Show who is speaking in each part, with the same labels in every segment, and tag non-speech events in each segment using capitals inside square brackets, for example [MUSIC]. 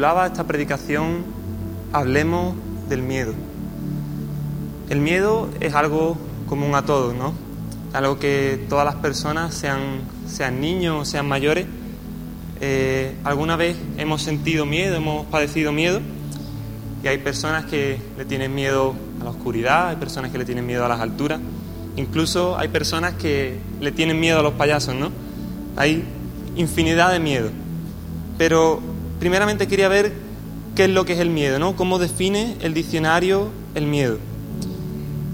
Speaker 1: titulaba esta predicación Hablemos del miedo. El miedo es algo común a todos, ¿no? Algo que todas las personas, sean, sean niños o sean mayores, eh, alguna vez hemos sentido miedo, hemos padecido miedo, y hay personas que le tienen miedo a la oscuridad, hay personas que le tienen miedo a las alturas, incluso hay personas que le tienen miedo a los payasos, ¿no? Hay infinidad de miedo. Pero primeramente quería ver qué es lo que es el miedo, ¿no? Cómo define el diccionario el miedo.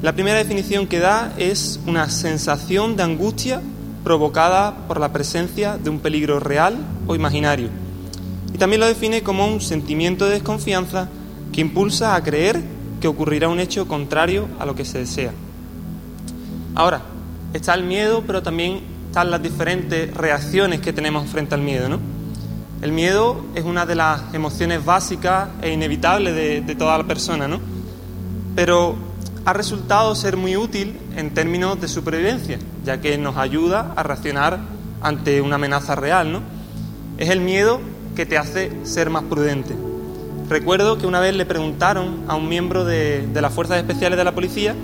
Speaker 1: La primera definición que da es una sensación de angustia provocada por la presencia de un peligro real o imaginario. Y también lo define como un sentimiento de desconfianza que impulsa a creer que ocurrirá un hecho contrario a lo que se desea. Ahora, está el miedo, pero también están las diferentes reacciones que tenemos frente al miedo, ¿no? El miedo es una de las emociones básicas e inevitables de, toda la persona, ¿no? Pero ha resultado ser muy útil en términos de supervivencia, ya que nos ayuda a reaccionar ante una amenaza real, ¿no? Es el miedo que te hace ser más prudente. Recuerdo que una vez le preguntaron a un miembro de, de las Fuerzas Especiales de la Policía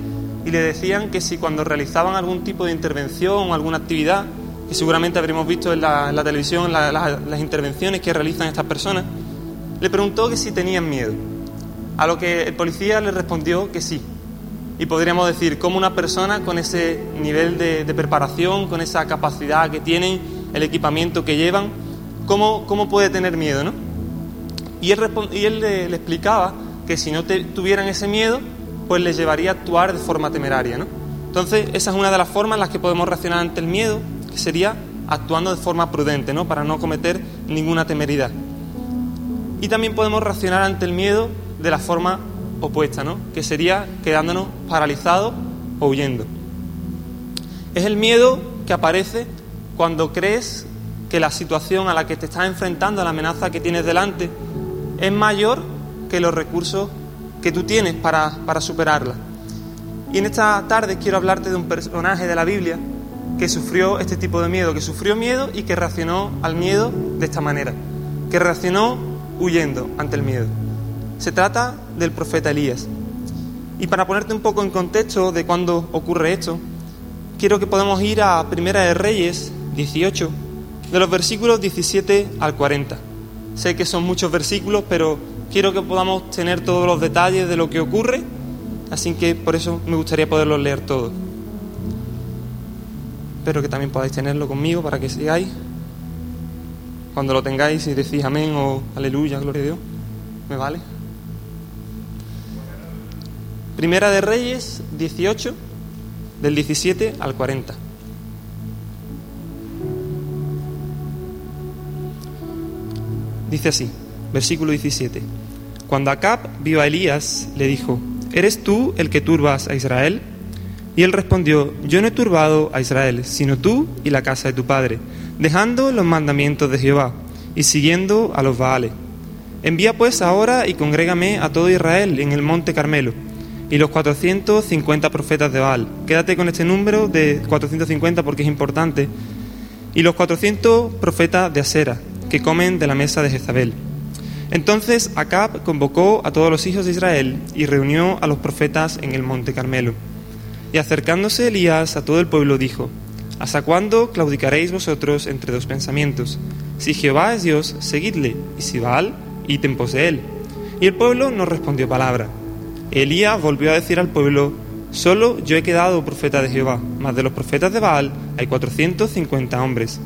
Speaker 1: y le decían que si cuando realizaban algún tipo de intervención o alguna actividad, que seguramente habremos visto en la, televisión las intervenciones que realizan estas personas, le preguntó que si tenían miedo. A lo que el policía le respondió que sí. Y podríamos decir, cómo una persona con ese nivel de, preparación, con esa capacidad que tienen, el equipamiento que llevan, cómo, cómo puede tener miedo, ¿no? Y él, y él le, le, explicaba que si no tuvieran ese miedo, pues les llevaría a actuar de forma temeraria. ¿no? Entonces, esa es una de las formas en las que podemos reaccionar ante el miedo, que sería actuando de forma prudente, ¿no? para no cometer ninguna temeridad. Y también podemos reaccionar ante el miedo de la forma opuesta, ¿no? que sería quedándonos paralizados o huyendo. Es el miedo que aparece cuando crees que la situación a la que te estás enfrentando, la amenaza que tienes delante, es mayor que los recursos que tú tienes para, para superarla. Y en esta tarde quiero hablarte de un personaje de la Biblia que sufrió este tipo de miedo, que sufrió miedo y que reaccionó al miedo de esta manera, que reaccionó huyendo ante el miedo. Se trata del profeta Elías. Y para ponerte un poco en contexto de cuándo ocurre esto, quiero que podamos ir a Primera de Reyes 18, de los versículos 17 al 40. Sé que son muchos versículos, pero quiero que podamos tener todos los detalles de lo que ocurre, así que por eso me gustaría poderlos leer todos. Espero que también podáis tenerlo conmigo para que sigáis. Cuando lo tengáis y decís amén o aleluya, gloria a Dios, ¿me vale? Primera de Reyes 18, del 17 al 40. Dice así, versículo 17. Cuando Acab vio a Elías, le dijo, ¿eres tú el que turbas a Israel? Y él respondió, yo no he turbado a Israel, sino tú y la casa de tu padre, dejando los mandamientos de Jehová y siguiendo a los Baales. Envía pues ahora y congrégame a todo Israel en el monte Carmelo, y los 450 profetas de Baal. Quédate con este número de 450 porque es importante. Y los 400 profetas de Asera, que comen de la mesa de Jezabel. Entonces Acab convocó a todos los hijos de Israel y reunió a los profetas en el monte Carmelo. Y acercándose Elías a todo el pueblo dijo, ¿Hasta cuándo claudicaréis vosotros entre dos pensamientos? Si Jehová es Dios, seguidle, y si Baal, id en pos él. Y el pueblo no respondió palabra. Elías volvió a decir al pueblo, Solo yo he quedado profeta de Jehová, mas de los profetas de Baal hay cuatrocientos cincuenta hombres.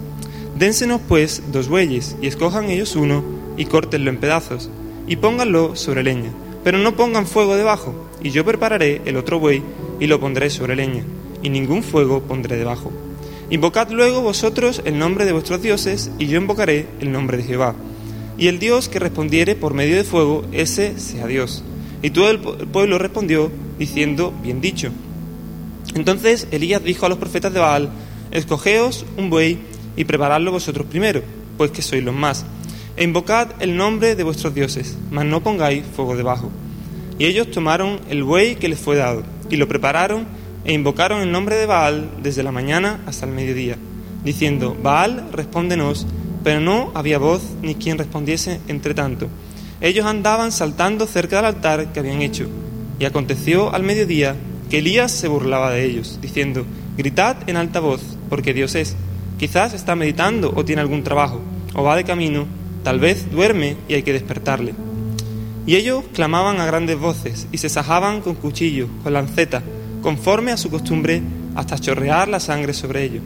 Speaker 1: Dénsenos pues dos bueyes, y escojan ellos uno, y córtenlo en pedazos, y pónganlo sobre leña, pero no pongan fuego debajo, y yo prepararé el otro buey, y lo pondré sobre leña, y ningún fuego pondré debajo. Invocad luego vosotros el nombre de vuestros dioses, y yo invocaré el nombre de Jehová. Y el Dios que respondiere por medio de fuego, ese sea Dios. Y todo el pueblo respondió, diciendo, bien dicho. Entonces Elías dijo a los profetas de Baal, escogeos un buey y preparadlo vosotros primero, pues que sois los más e invocad el nombre de vuestros dioses, mas no pongáis fuego debajo. Y ellos tomaron el buey que les fue dado, y lo prepararon, e invocaron el nombre de Baal desde la mañana hasta el mediodía, diciendo, Baal, respóndenos, pero no había voz ni quien respondiese entre tanto. ellos andaban saltando cerca del altar que habían hecho. Y aconteció al mediodía que Elías se burlaba de ellos, diciendo, Gritad en alta voz, porque Dios es. Quizás está meditando o tiene algún trabajo, o va de camino, tal vez duerme y hay que despertarle. Y ellos clamaban a grandes voces y se sajaban con cuchillos, con lanceta, conforme a su costumbre, hasta chorrear la sangre sobre ellos.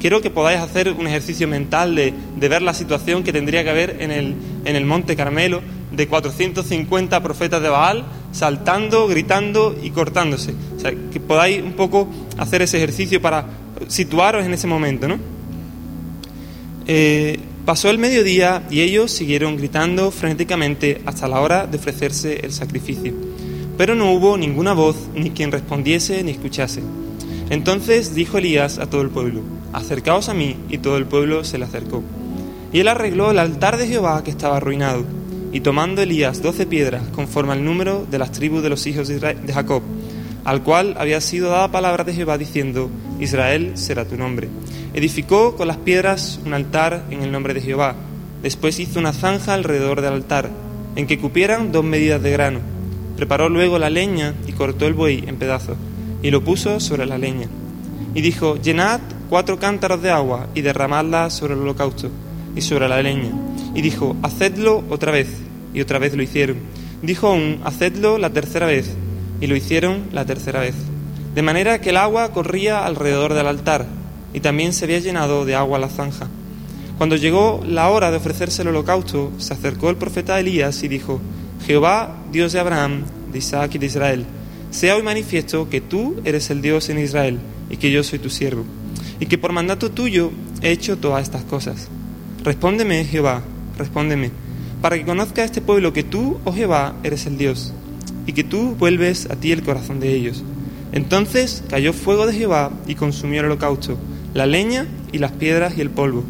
Speaker 1: Quiero que podáis hacer un ejercicio mental de, de ver la situación que tendría que haber en el, en el Monte Carmelo, de 450 profetas de Baal saltando, gritando y cortándose. O sea, que podáis un poco hacer ese ejercicio para situaros en ese momento, ¿no? Eh, pasó el mediodía y ellos siguieron gritando frenéticamente hasta la hora de ofrecerse el sacrificio. Pero no hubo ninguna voz, ni quien respondiese ni escuchase. Entonces dijo Elías a todo el pueblo, acercaos a mí, y todo el pueblo se le acercó. Y él arregló el altar de Jehová que estaba arruinado, y tomando Elías doce piedras, conforme al número de las tribus de los hijos de Jacob, al cual había sido dada palabra de Jehová diciendo, Israel será tu nombre. Edificó con las piedras un altar en el nombre de Jehová. Después hizo una zanja alrededor del altar, en que cupieran dos medidas de grano. Preparó luego la leña y cortó el buey en pedazos, y lo puso sobre la leña. Y dijo, llenad cuatro cántaros de agua y derramadla sobre el holocausto y sobre la leña. Y dijo, hacedlo otra vez. Y otra vez lo hicieron. Dijo aún, hacedlo la tercera vez y lo hicieron la tercera vez. De manera que el agua corría alrededor del altar, y también se había llenado de agua la zanja. Cuando llegó la hora de ofrecerse el holocausto, se acercó el profeta Elías y dijo, Jehová, Dios de Abraham, de Isaac y de Israel, sea hoy manifiesto que tú eres el Dios en Israel y que yo soy tu siervo, y que por mandato tuyo he hecho todas estas cosas. Respóndeme, Jehová, respóndeme, para que conozca este pueblo que tú, oh Jehová, eres el Dios y que tú vuelves a ti el corazón de ellos. Entonces cayó fuego de Jehová y consumió el holocausto, la leña y las piedras y el polvo,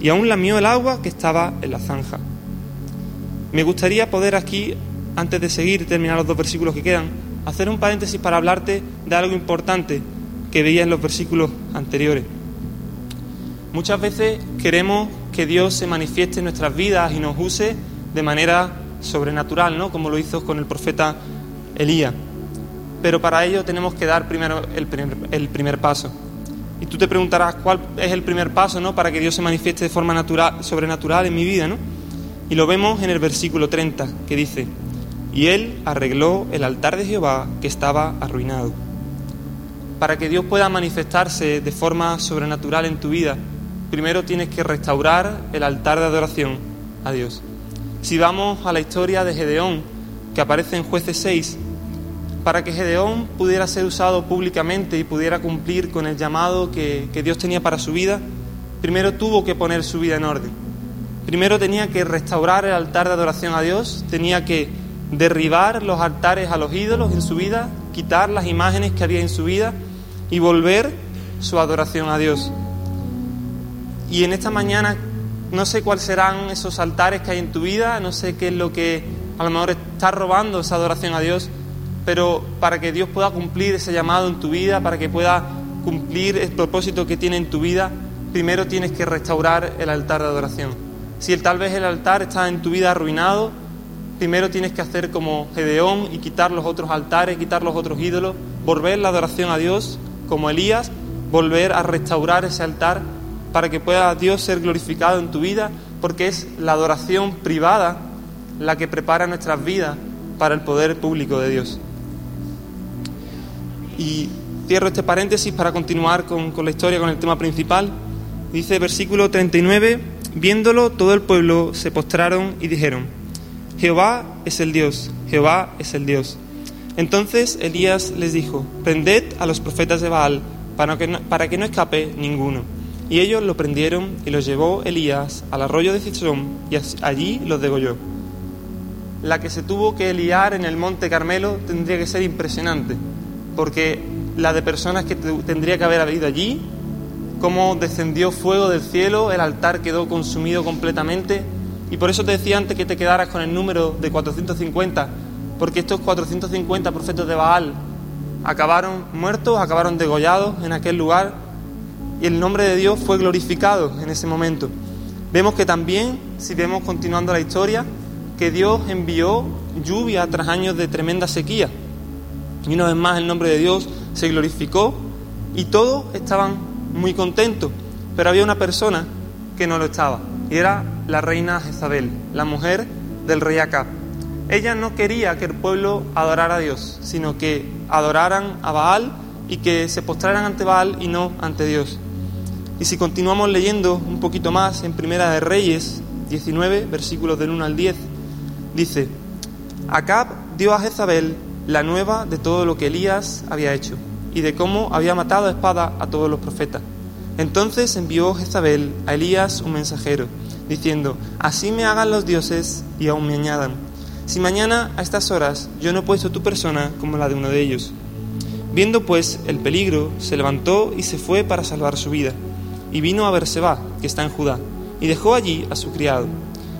Speaker 1: y aún lamió el agua que estaba en la zanja. Me gustaría poder aquí, antes de seguir terminar los dos versículos que quedan, hacer un paréntesis para hablarte de algo importante que veía en los versículos anteriores. Muchas veces queremos que Dios se manifieste en nuestras vidas y nos use de manera sobrenatural, ¿no? Como lo hizo con el profeta Elías. Pero para ello tenemos que dar primero el primer, el primer paso. Y tú te preguntarás cuál es el primer paso, ¿no? Para que Dios se manifieste de forma natural, sobrenatural en mi vida, ¿no? Y lo vemos en el versículo 30, que dice, y él arregló el altar de Jehová que estaba arruinado. Para que Dios pueda manifestarse de forma sobrenatural en tu vida, primero tienes que restaurar el altar de adoración a Dios. Si vamos a la historia de Gedeón, que aparece en jueces 6, para que Gedeón pudiera ser usado públicamente y pudiera cumplir con el llamado que, que Dios tenía para su vida, primero tuvo que poner su vida en orden. Primero tenía que restaurar el altar de adoración a Dios, tenía que derribar los altares a los ídolos en su vida, quitar las imágenes que había en su vida y volver su adoración a Dios. Y en esta mañana no sé cuáles serán esos altares que hay en tu vida, no sé qué es lo que a lo mejor está robando esa adoración a Dios, pero para que Dios pueda cumplir ese llamado en tu vida, para que pueda cumplir el propósito que tiene en tu vida, primero tienes que restaurar el altar de adoración. Si tal vez el altar está en tu vida arruinado, primero tienes que hacer como Gedeón y quitar los otros altares, quitar los otros ídolos, volver la adoración a Dios, como Elías, volver a restaurar ese altar para que pueda Dios ser glorificado en tu vida, porque es la adoración privada la que prepara nuestras vidas para el poder público de Dios. Y cierro este paréntesis para continuar con, la historia, con el tema principal. Dice versículo 39, viéndolo todo el pueblo se postraron y dijeron, Jehová es el Dios, Jehová es el Dios. Entonces Elías les dijo, prended a los profetas de Baal para que para que no escape ninguno. Y ellos lo prendieron y lo llevó Elías al arroyo de Cisón y allí los degolló. La que se tuvo que liar en el monte Carmelo tendría que ser impresionante, porque la de personas que tendría que haber habido allí, cómo descendió fuego del cielo, el altar quedó consumido completamente, y por eso te decía antes que te quedaras con el número de 450, porque estos 450 profetas de Baal acabaron muertos, acabaron degollados en aquel lugar y el nombre de Dios fue glorificado en ese momento. Vemos que también, si vemos continuando la historia, que Dios envió lluvia tras años de tremenda sequía. Y una vez más el nombre de Dios se glorificó y todos estaban muy contentos. Pero había una persona que no lo estaba, y era la reina Jezabel, la mujer del rey Acab. Ella no quería que el pueblo adorara a Dios, sino que adoraran a Baal y que se postraran ante Baal y no ante Dios. Y si continuamos leyendo un poquito más en Primera de Reyes 19, versículos del 1 al 10, dice, Acab dio a Jezabel la nueva de todo lo que Elías había hecho y de cómo había matado a espada a todos los profetas. Entonces envió Jezabel a Elías un mensajero, diciendo, Así me hagan los dioses y aún me añadan. Si mañana a estas horas yo no he puesto tu persona como la de uno de ellos. Viendo pues el peligro, se levantó y se fue para salvar su vida. Y vino a Berseba, que está en Judá, y dejó allí a su criado.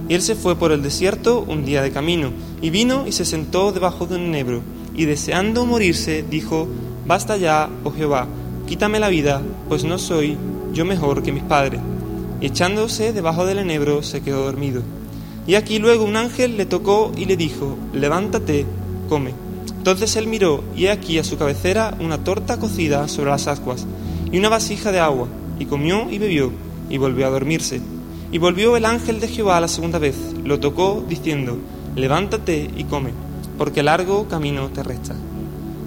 Speaker 1: Y él se fue por el desierto un día de camino, y vino y se sentó debajo de un enebro, y deseando morirse, dijo, Basta ya, oh Jehová, quítame la vida, pues no soy yo mejor que mis padres. Y echándose debajo del enebro se quedó dormido. Y aquí luego un ángel le tocó y le dijo, levántate, come. Entonces él miró, y aquí a su cabecera una torta cocida sobre las ascuas, y una vasija de agua, y comió y bebió, y volvió a dormirse. Y volvió el ángel de Jehová la segunda vez, lo tocó, diciendo, levántate y come, porque largo camino te resta.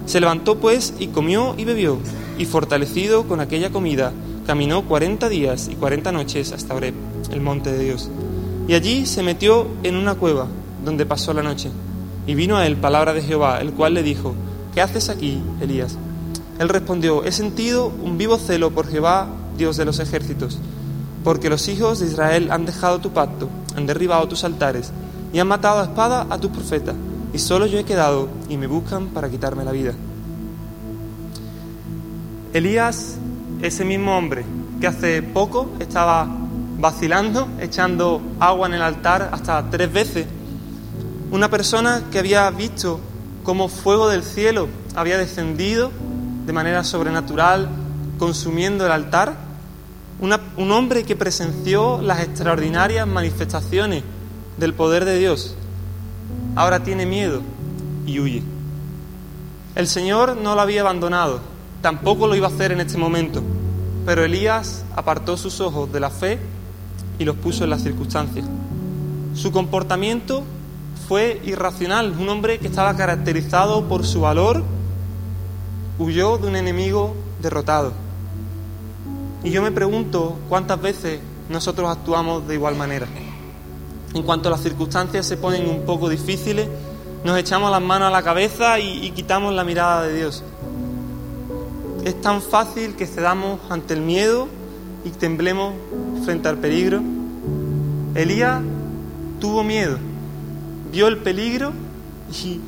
Speaker 1: Se levantó pues y comió y bebió, y fortalecido con aquella comida, caminó cuarenta días y cuarenta noches hasta Oreb, el monte de Dios. Y allí se metió en una cueva, donde pasó la noche. Y vino a él palabra de Jehová, el cual le dijo, ¿qué haces aquí, Elías? Él respondió, he sentido un vivo celo por Jehová, Dios de los ejércitos, porque los hijos de Israel han dejado tu pacto, han derribado tus altares, y han matado a espada a tus profetas y solo yo he quedado y me buscan para quitarme la vida. Elías, ese mismo hombre que hace poco estaba vacilando, echando agua en el altar hasta tres veces, una persona que había visto cómo fuego del cielo había descendido de manera sobrenatural, consumiendo el altar, un hombre que presenció las extraordinarias manifestaciones del poder de Dios ahora tiene miedo y huye. El Señor no lo había abandonado, tampoco lo iba a hacer en este momento, pero Elías apartó sus ojos de la fe y los puso en las circunstancias. Su comportamiento fue irracional, un hombre que estaba caracterizado por su valor, huyó de un enemigo derrotado. Y yo me pregunto cuántas veces nosotros actuamos de igual manera. En cuanto las circunstancias se ponen un poco difíciles, nos echamos las manos a la cabeza y, quitamos la mirada de Dios. Es tan fácil que cedamos ante el miedo y temblemos frente al peligro. Elías tuvo miedo, vio el peligro y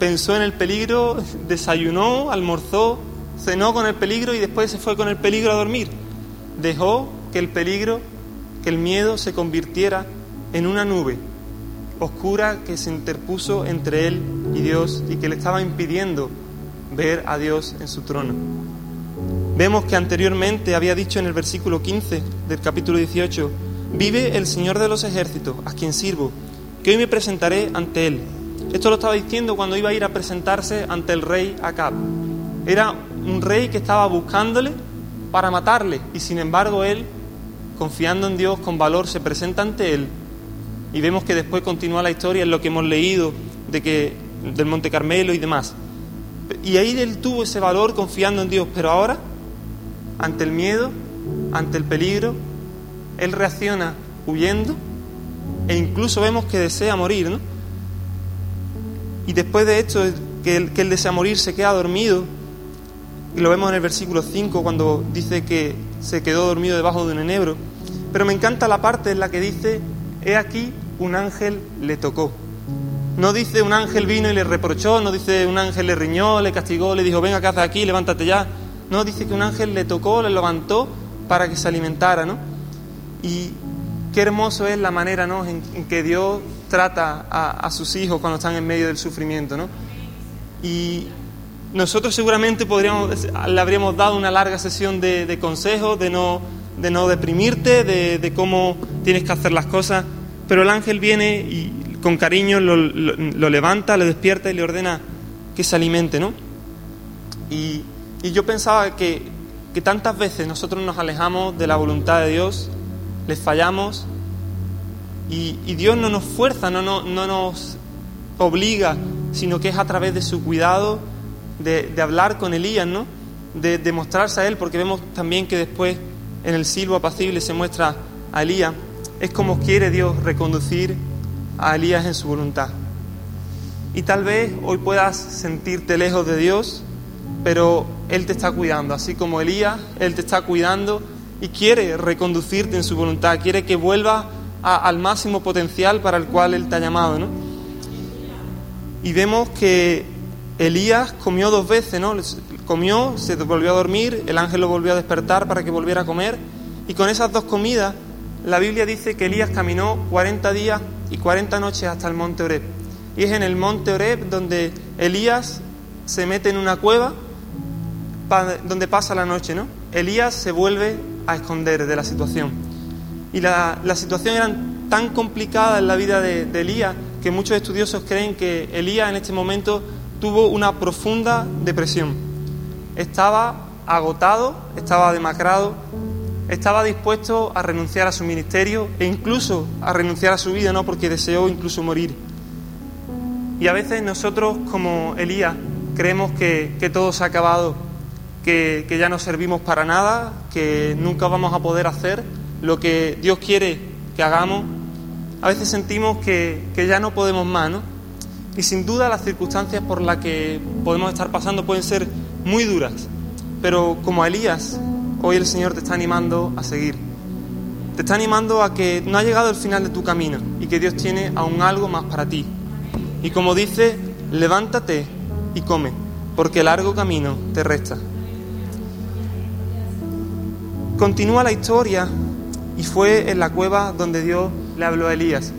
Speaker 1: pensó en el peligro, desayunó, almorzó, cenó con el peligro y después se fue con el peligro a dormir. Dejó que el peligro, que el miedo se convirtiera en una nube oscura que se interpuso entre él y Dios y que le estaba impidiendo ver a Dios en su trono. Vemos que anteriormente había dicho en el versículo 15 del capítulo 18, vive el Señor de los ejércitos, a quien sirvo, que hoy me presentaré ante él. Esto lo estaba diciendo cuando iba a ir a presentarse ante el rey Acab. Era un rey que estaba buscándole para matarle y sin embargo él, confiando en Dios con valor, se presenta ante él y vemos que después continúa la historia en lo que hemos leído de que, del Monte Carmelo y demás. Y ahí él tuvo ese valor confiando en Dios, pero ahora, ante el miedo, ante el peligro, él reacciona huyendo e incluso vemos que desea morir, ¿no? Y después de esto, que que él desea morir, se queda dormido. Y lo vemos en el versículo 5 cuando dice que se quedó dormido debajo de un enebro. Pero me encanta la parte en la que dice he aquí un ángel le tocó. No dice un ángel vino y le reprochó, no dice un ángel le riñó, le castigó, le dijo, venga, ¿qué haces aquí? Levántate ya. No, dice que un ángel le tocó, le levantó para que se alimentara, ¿no? Y qué hermoso es la manera, ¿no?, en, que Dios trata a, sus hijos cuando están en medio del sufrimiento, ¿no? Y nosotros seguramente podríamos, le habríamos dado una larga sesión de consejos, de no de no deprimirte, de, cómo tienes que hacer las cosas, pero el ángel viene y con cariño lo, lo, levanta, le despierta y le ordena que se alimente, ¿no? Y, yo pensaba que, que, tantas veces nosotros nos alejamos de la voluntad de Dios, les fallamos, y, y Dios no nos fuerza, no, no, no, nos obliga, sino que es a través de su cuidado, de, de hablar con Elías, ¿no? De, de mostrarse a él, porque vemos también que después en el silbo apacible se muestra a Elías. Es como quiere Dios reconducir a Elías en su voluntad. Y tal vez hoy puedas sentirte lejos de Dios, pero Él te está cuidando, así como Elías, Él te está cuidando y quiere reconducirte en su voluntad, quiere que vuelvas al máximo potencial para el cual Él te ha llamado. ¿no? Y vemos que Elías comió dos veces, ¿no? Comió, se volvió a dormir, el ángel lo volvió a despertar para que volviera a comer, y con esas dos comidas, la Biblia dice que Elías caminó 40 días y 40 noches hasta el monte Oreb. Y es en el monte Oreb donde Elías se mete en una cueva donde pasa la noche, ¿no? Elías se vuelve a esconder de la situación. Y la, situación era tan complicada en la vida de Elías que muchos estudiosos creen que Elías en este momento tuvo una profunda depresión. Estaba agotado, estaba demacrado, estaba dispuesto a renunciar a su ministerio e incluso a renunciar a su vida, ¿no? Porque deseó incluso morir. Y a veces nosotros, como Elías, creemos que, todo se ha acabado, que, ya no servimos para nada, que nunca vamos a poder hacer lo que Dios quiere que hagamos. A veces sentimos que, que ya no podemos más, ¿no? Y sin duda las circunstancias por las que podemos estar pasando pueden ser muy duras. Pero como Elías, hoy el Señor te está animando a seguir. Te está animando a que no ha llegado el final de tu camino y que Dios tiene aún algo más para ti. Y como dice, levántate y come, porque largo camino te resta. Continúa la historia y fue en la cueva donde Dios le habló a Elías.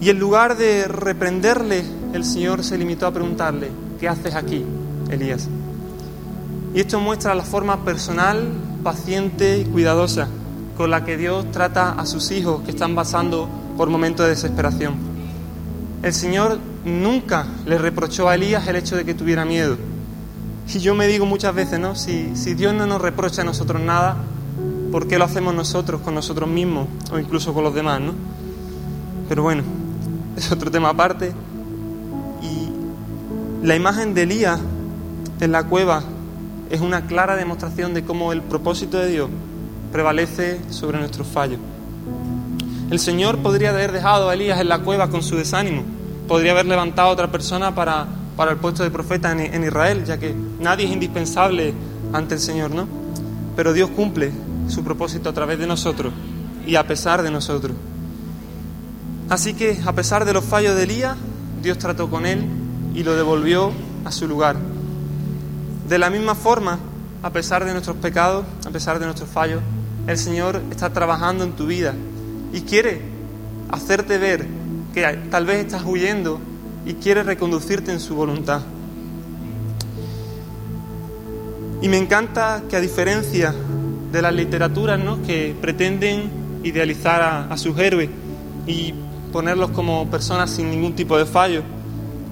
Speaker 1: Y en lugar de reprenderle, el Señor se limitó a preguntarle, ¿qué haces aquí, Elías? Y esto muestra la forma personal, paciente y cuidadosa con la que Dios trata a sus hijos que están pasando por momentos de desesperación. El Señor nunca le reprochó a Elías el hecho de que tuviera miedo. Y yo me digo muchas veces, ¿no? Si, Dios no nos reprocha a nosotros nada, ¿por qué lo hacemos nosotros con nosotros mismos o incluso con los demás, ¿no? Pero bueno, [LAUGHS] es otro tema aparte. Y la imagen de Elías en la cueva es una clara demostración de cómo el propósito de Dios prevalece sobre nuestros fallos. El Señor podría haber dejado a Elías en la cueva con su desánimo, podría haber levantado a otra persona para, para el puesto de profeta en, en Israel, ya que nadie es indispensable ante el Señor, ¿no? Pero Dios cumple su propósito a través de nosotros y a pesar de nosotros. Así que, a pesar de los fallos de Elías, Dios trató con él y lo devolvió a su lugar. De la misma forma, a pesar de nuestros pecados, a pesar de nuestros fallos, el Señor está trabajando en tu vida y quiere hacerte ver que tal vez estás huyendo y quiere reconducirte en su voluntad. Y me encanta que a diferencia de las literaturas ¿no? que pretenden idealizar a, a sus héroes y ponerlos como personas sin ningún tipo de fallo,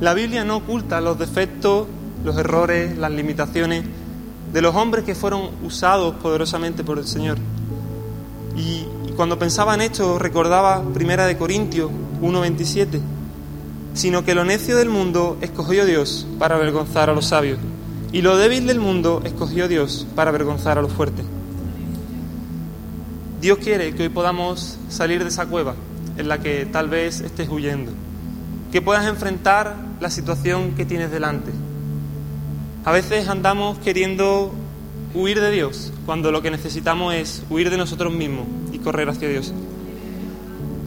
Speaker 1: la Biblia no oculta los defectos los errores, las limitaciones de los hombres que fueron usados poderosamente por el Señor. Y, cuando pensaba en esto recordaba Primera de Corintios 1:27, sino que lo necio del mundo escogió Dios para avergonzar a los sabios, y lo débil del mundo escogió Dios para avergonzar a los fuertes. Dios quiere que hoy podamos salir de esa cueva en la que tal vez estés huyendo, que puedas enfrentar la situación que tienes delante a veces andamos queriendo huir de Dios cuando lo que necesitamos es huir de nosotros mismos y correr hacia Dios.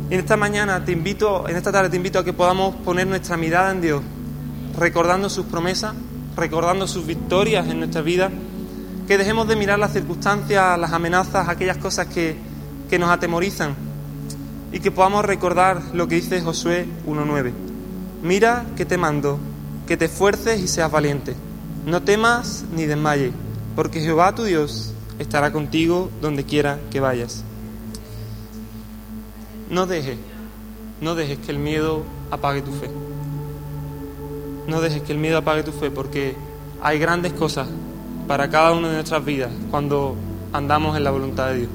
Speaker 1: en esta mañana te invito, en esta tarde te invito a que podamos poner nuestra mirada en Dios, recordando sus promesas, recordando sus victorias en nuestra vida, que dejemos de mirar las circunstancias, las amenazas, aquellas cosas que, que nos atemorizan y que podamos recordar lo que dice Josué 1.9. Mira que te mando, que te esfuerces y seas valiente. No temas ni desmayes, porque Jehová tu Dios estará contigo donde quiera que vayas. No dejes, no dejes que el miedo apague tu fe. No dejes que el miedo apague tu fe porque hay grandes cosas para cada una de nuestras vidas cuando andamos en la voluntad de Dios.